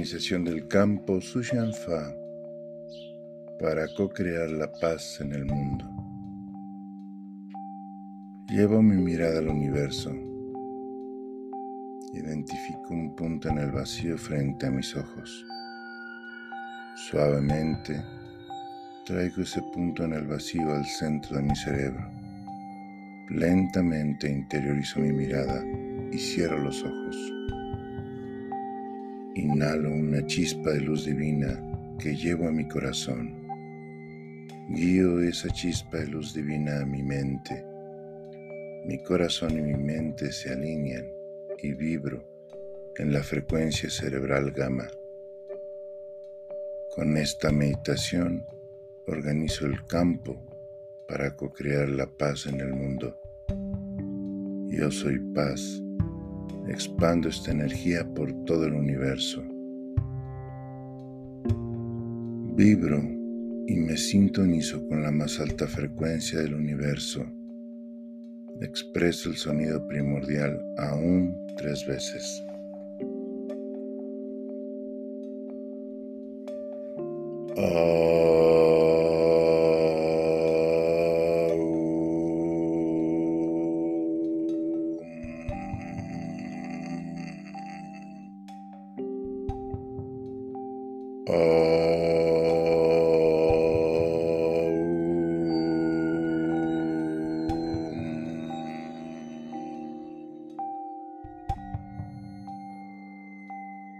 organización del campo Sushanfa para co-crear la paz en el mundo. Llevo mi mirada al universo. Identifico un punto en el vacío frente a mis ojos. Suavemente traigo ese punto en el vacío al centro de mi cerebro. Lentamente interiorizo mi mirada y cierro los ojos. Inhalo una chispa de luz divina que llevo a mi corazón. Guío esa chispa de luz divina a mi mente. Mi corazón y mi mente se alinean y vibro en la frecuencia cerebral gamma. Con esta meditación organizo el campo para co-crear la paz en el mundo. Yo soy paz expando esta energía por todo el universo. Vibro y me sintonizo con la más alta frecuencia del universo. Expreso el sonido primordial aún tres veces.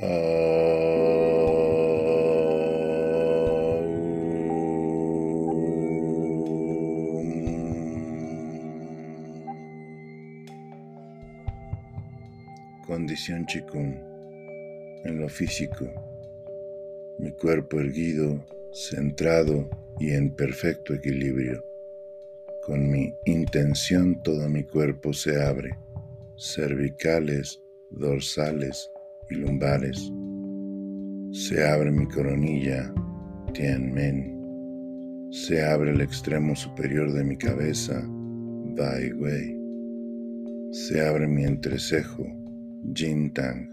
Condición Chikung en lo físico, mi cuerpo erguido, centrado y en perfecto equilibrio. Con mi intención todo mi cuerpo se abre, cervicales, dorsales y lumbares. Se abre mi coronilla, Tianmen. Se abre el extremo superior de mi cabeza, Bai Wei. Se abre mi entrecejo, Jintang.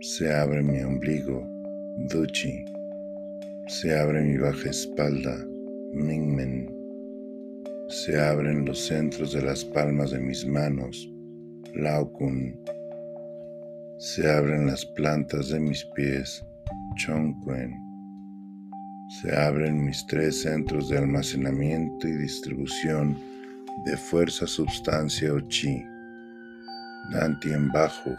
Se abre mi ombligo, Duchi. Se abre mi baja espalda, Mingmen. Se abren los centros de las palmas de mis manos, Laokun. Se abren las plantas de mis pies, Chongquen. Se abren mis tres centros de almacenamiento y distribución de fuerza, substancia o chi. Danti en bajo,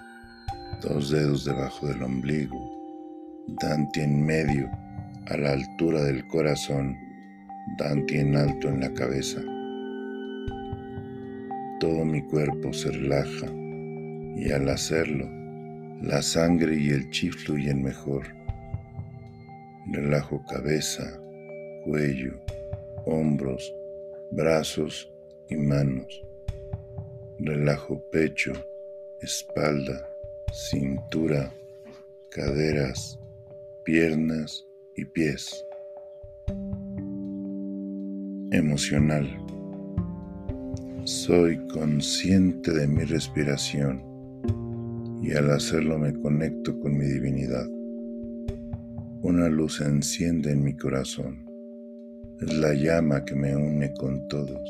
dos dedos debajo del ombligo. Danti en medio, a la altura del corazón. Danti en alto en la cabeza. Todo mi cuerpo se relaja y al hacerlo, la sangre y el chi fluyen mejor. Relajo cabeza, cuello, hombros, brazos y manos. Relajo pecho, espalda, cintura, caderas, piernas y pies. Emocional. Soy consciente de mi respiración y al hacerlo me conecto con mi divinidad. Una luz se enciende en mi corazón. Es la llama que me une con todos.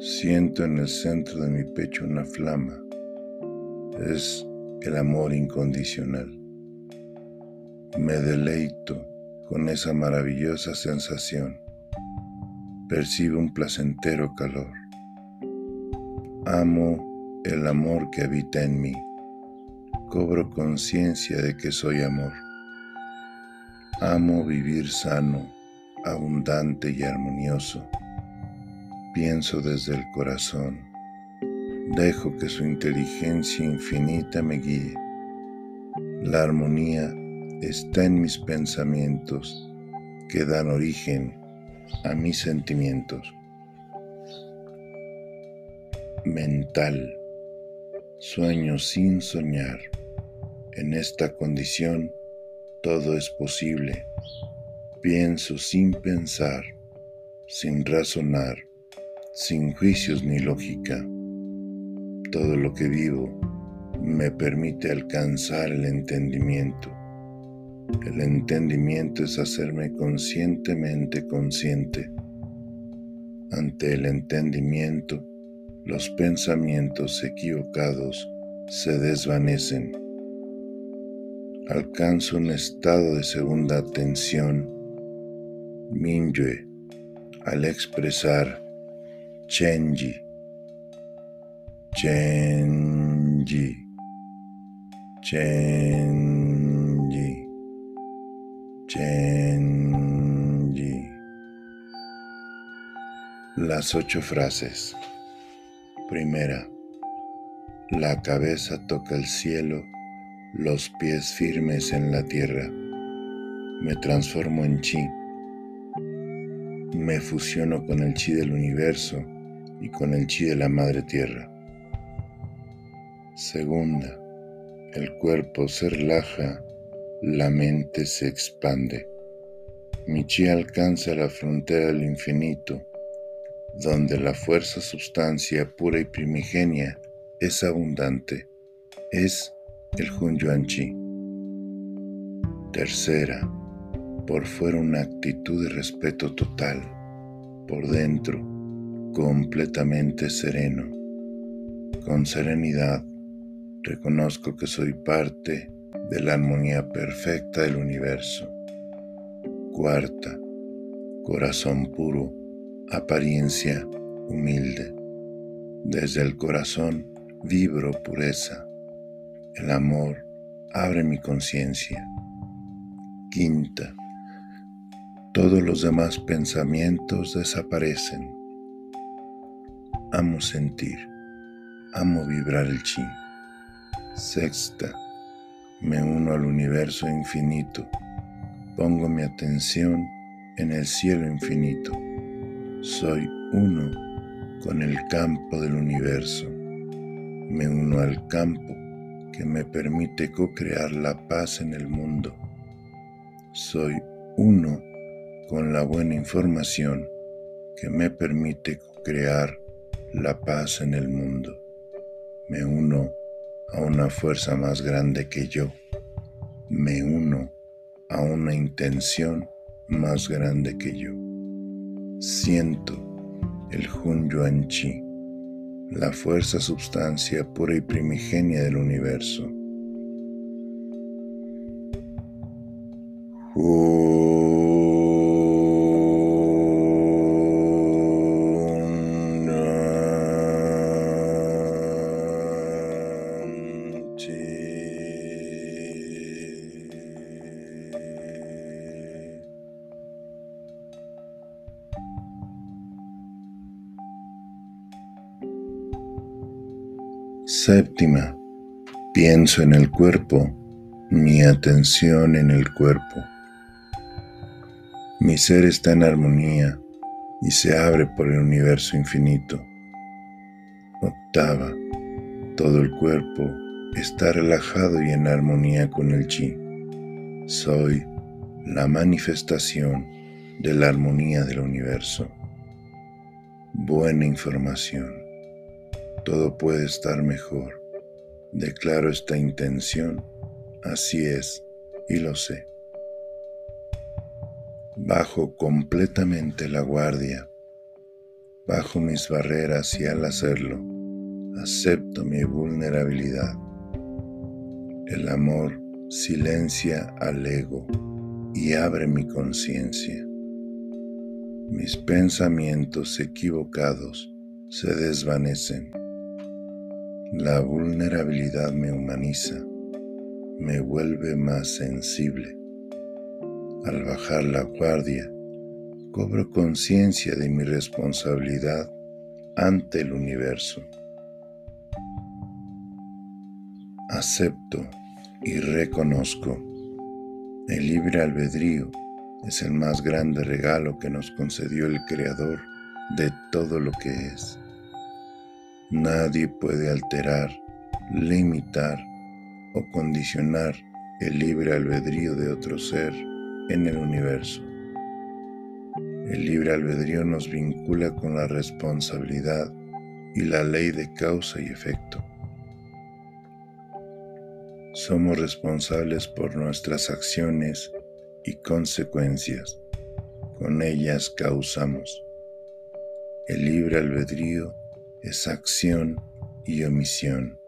Siento en el centro de mi pecho una flama. Es el amor incondicional. Me deleito con esa maravillosa sensación. Percibo un placentero calor. Amo el amor que habita en mí. Cobro conciencia de que soy amor. Amo vivir sano, abundante y armonioso. Pienso desde el corazón. Dejo que su inteligencia infinita me guíe. La armonía está en mis pensamientos que dan origen a mis sentimientos. Mental Sueño sin soñar. En esta condición todo es posible. Pienso sin pensar, sin razonar, sin juicios ni lógica. Todo lo que vivo me permite alcanzar el entendimiento. El entendimiento es hacerme conscientemente consciente. Ante el entendimiento, los pensamientos equivocados se desvanecen. Alcanzo un estado de segunda atención, Minyue, al expresar Chenji, Chenji, Chenji, Chenji. Las ocho frases. Primera. La cabeza toca el cielo, los pies firmes en la tierra. Me transformo en chi. Me fusiono con el chi del universo y con el chi de la madre tierra. Segunda, el cuerpo se relaja, la mente se expande. Mi chi alcanza la frontera del infinito, donde la fuerza sustancia pura y primigenia es abundante, es el Yuan Chi. Tercera, por fuera una actitud de respeto total, por dentro completamente sereno. Con serenidad reconozco que soy parte de la armonía perfecta del universo. Cuarta, corazón puro, apariencia humilde. Desde el corazón vibro pureza. El amor abre mi conciencia. Quinta, todos los demás pensamientos desaparecen. Amo sentir, amo vibrar el chi. Sexta, me uno al universo infinito. Pongo mi atención en el cielo infinito. Soy uno con el campo del universo me uno al campo que me permite co-crear la paz en el mundo. Soy uno con la buena información que me permite co-crear la paz en el mundo. Me uno a una fuerza más grande que yo. Me uno a una intención más grande que yo. Siento el Hun Yuan Chi la fuerza substancia pura y primigenia del universo. Séptima, pienso en el cuerpo, mi atención en el cuerpo. Mi ser está en armonía y se abre por el universo infinito. Octava, todo el cuerpo está relajado y en armonía con el chi. Soy la manifestación de la armonía del universo. Buena información todo puede estar mejor. Declaro esta intención, así es, y lo sé. Bajo completamente la guardia, bajo mis barreras y al hacerlo, acepto mi vulnerabilidad. El amor silencia al ego y abre mi conciencia. Mis pensamientos equivocados se desvanecen la vulnerabilidad me humaniza, me vuelve más sensible. Al bajar la guardia, cobro conciencia de mi responsabilidad ante el universo. Acepto y reconozco el libre albedrío es el más grande regalo que nos concedió el Creador de todo lo que es. Nadie puede alterar, limitar o condicionar el libre albedrío de otro ser en el universo. El libre albedrío nos vincula con la responsabilidad y la ley de causa y efecto. somos responsables por nuestras acciones y consecuencias. Con ellas causamos. El libre albedrío es acción y omisión,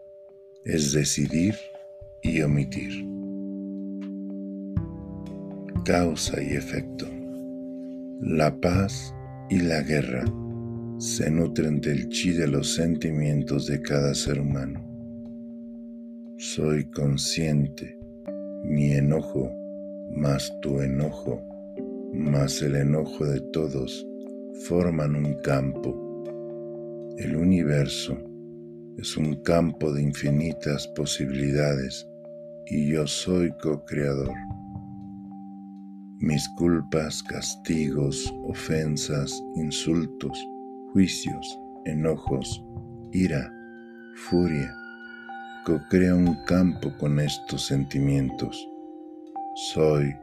es decidir y omitir. Causa y efecto. La paz y la guerra se nutren del chi de los sentimientos de cada ser humano. Soy consciente, mi enojo más tu enojo, más el enojo de todos, forman un campo. El universo es un campo de infinitas posibilidades y yo soy co-creador. Mis culpas, castigos, ofensas, insultos, juicios, enojos, ira, furia, co-crea un campo con estos sentimientos soy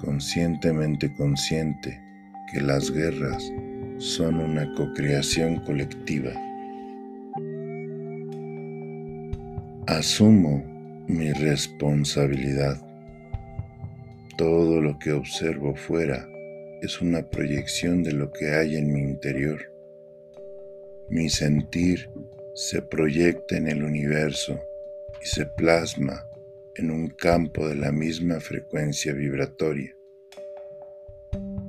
conscientemente consciente que las guerras son una cocreación colectiva. Asumo mi responsabilidad. Todo lo que observo fuera es una proyección de lo que hay en mi interior. Mi sentir se proyecta en el universo y se plasma en un campo de la misma frecuencia vibratoria.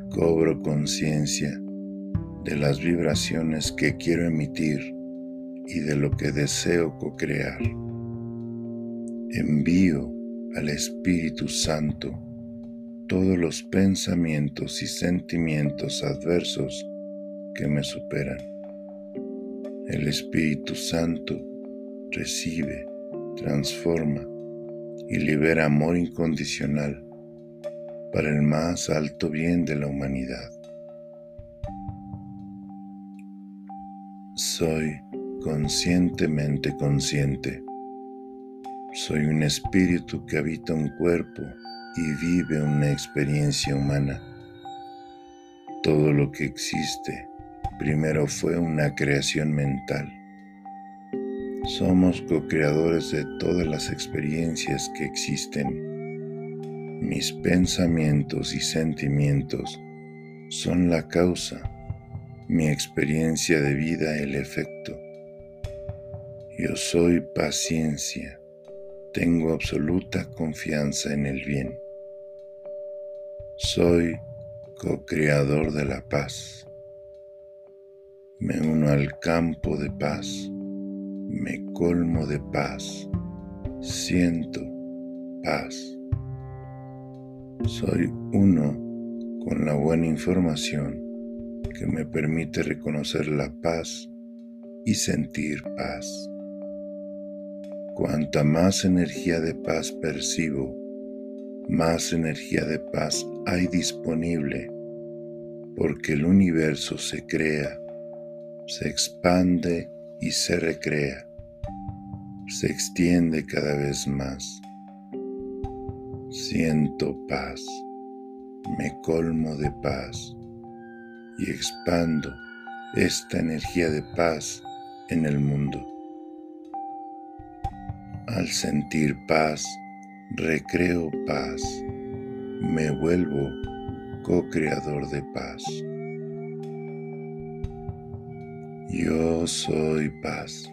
Cobro conciencia de las vibraciones que quiero emitir y de lo que deseo co-crear. Envío al Espíritu Santo todos los pensamientos y sentimientos adversos que me superan. El Espíritu Santo recibe, transforma y libera amor incondicional para el más alto bien de la humanidad. Soy conscientemente consciente. Soy un espíritu que habita un cuerpo y vive una experiencia humana. Todo lo que existe primero fue una creación mental somos co-creadores de todas las experiencias que existen. Mis pensamientos y sentimientos son la causa, mi experiencia de vida el efecto. Yo soy paciencia, tengo absoluta confianza en el bien. Soy co-creador de la paz. Me uno al campo de paz me colmo de paz, siento paz. Soy uno con la buena información que me permite reconocer la paz y sentir paz. Cuanta más energía de paz percibo, más energía de paz hay disponible, porque el universo se crea, se expande y se recrea, se extiende cada vez más. Siento paz, me colmo de paz y expando esta energía de paz en el mundo. Al sentir paz, recreo paz, me vuelvo co-creador de paz. Yo soy paz.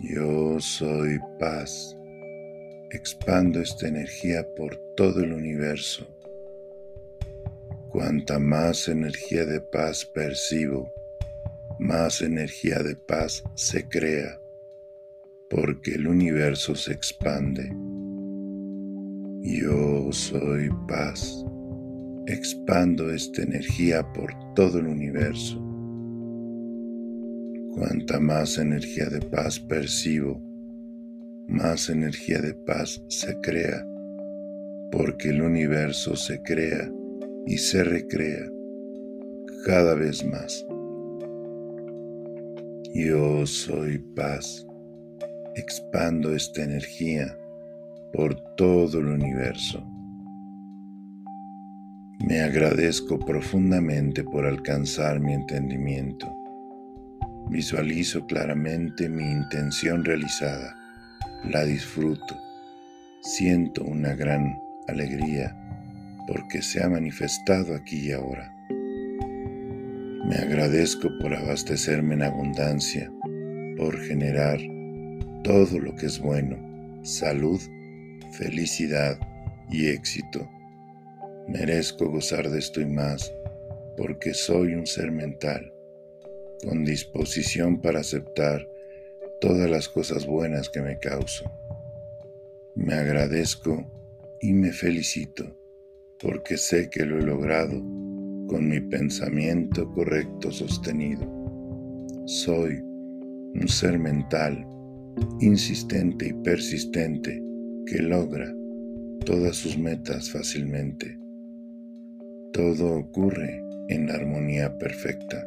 Yo soy paz. Expando esta energía por todo el universo. Cuanta más energía de paz percibo, más energía de paz se crea, porque el universo se expande. Yo soy paz. Expando esta energía por todo el universo Cuanta más energía de paz percibo, más energía de paz se crea, porque el universo se crea y se recrea cada vez más. Yo soy paz, expando esta energía por todo el universo. Me agradezco profundamente por alcanzar mi entendimiento Visualizo claramente mi intención realizada la disfruto, siento una gran alegría porque se ha manifestado aquí y ahora. Me agradezco por abastecerme en abundancia, por generar todo lo que es bueno, salud, felicidad y éxito. Merezco gozar de esto y más porque soy un ser mental, con disposición para aceptar todas las cosas buenas que me causo. Me agradezco y me felicito porque sé que lo he logrado con mi pensamiento correcto sostenido. Soy un ser mental, insistente y persistente que logra todas sus metas fácilmente. Todo ocurre en armonía perfecta.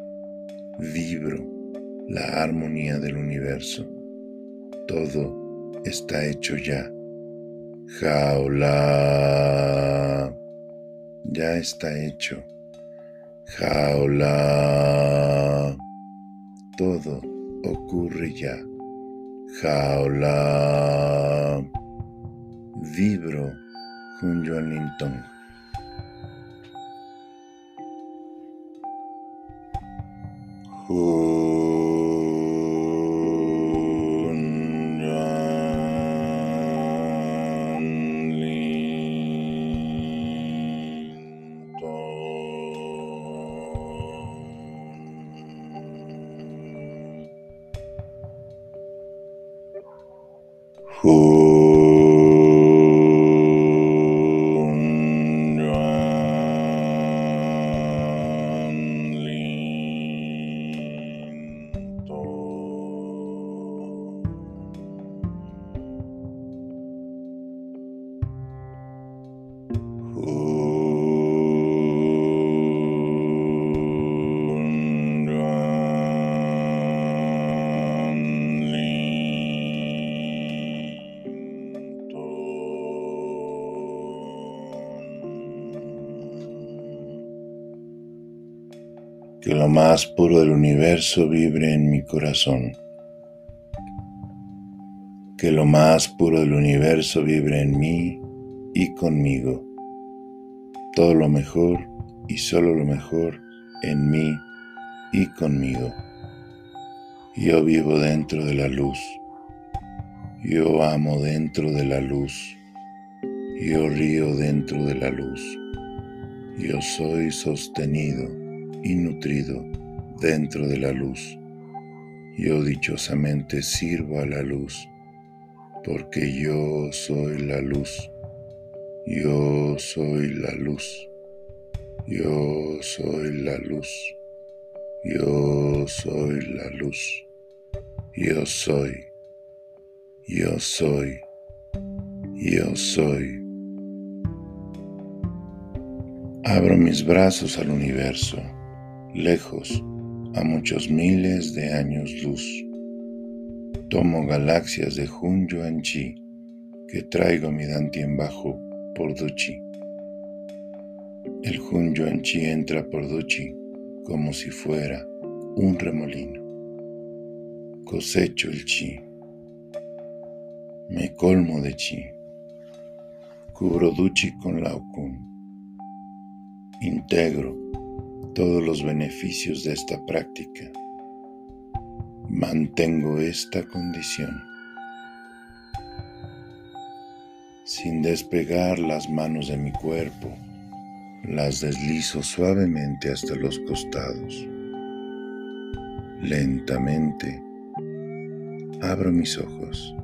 Vibro la armonía del universo. Todo está hecho ya. Jaula. Ya está hecho. Jaula. Todo ocurre ya. Jaula. Vibro que lo más puro del universo vibre en mi corazón. Que lo más puro del universo vibre en mí y conmigo. Todo lo mejor y solo lo mejor en mí y conmigo. Yo vivo dentro de la luz. Yo amo dentro de la luz. Yo río dentro de la luz. Yo soy sostenido y nutrido dentro de la luz. Yo dichosamente sirvo a la luz, porque yo soy la luz. Yo soy la luz. Yo soy la luz. Yo soy la luz. Yo soy. Yo soy. Yo soy. Abro mis brazos al universo lejos, a muchos miles de años luz. Tomo galaxias de Hun Yuan Chi que traigo mi Dantien bajo por Duchi. El Hun Yuan Chi entra por Duchi como si fuera un remolino. Cosecho el chi. Me colmo de chi. Cubro Duchi con Laokun. Integro todos los beneficios de esta práctica. Mantengo esta condición sin despegar las manos de mi cuerpo. Las deslizo suavemente hasta los costados. Lentamente abro mis ojos.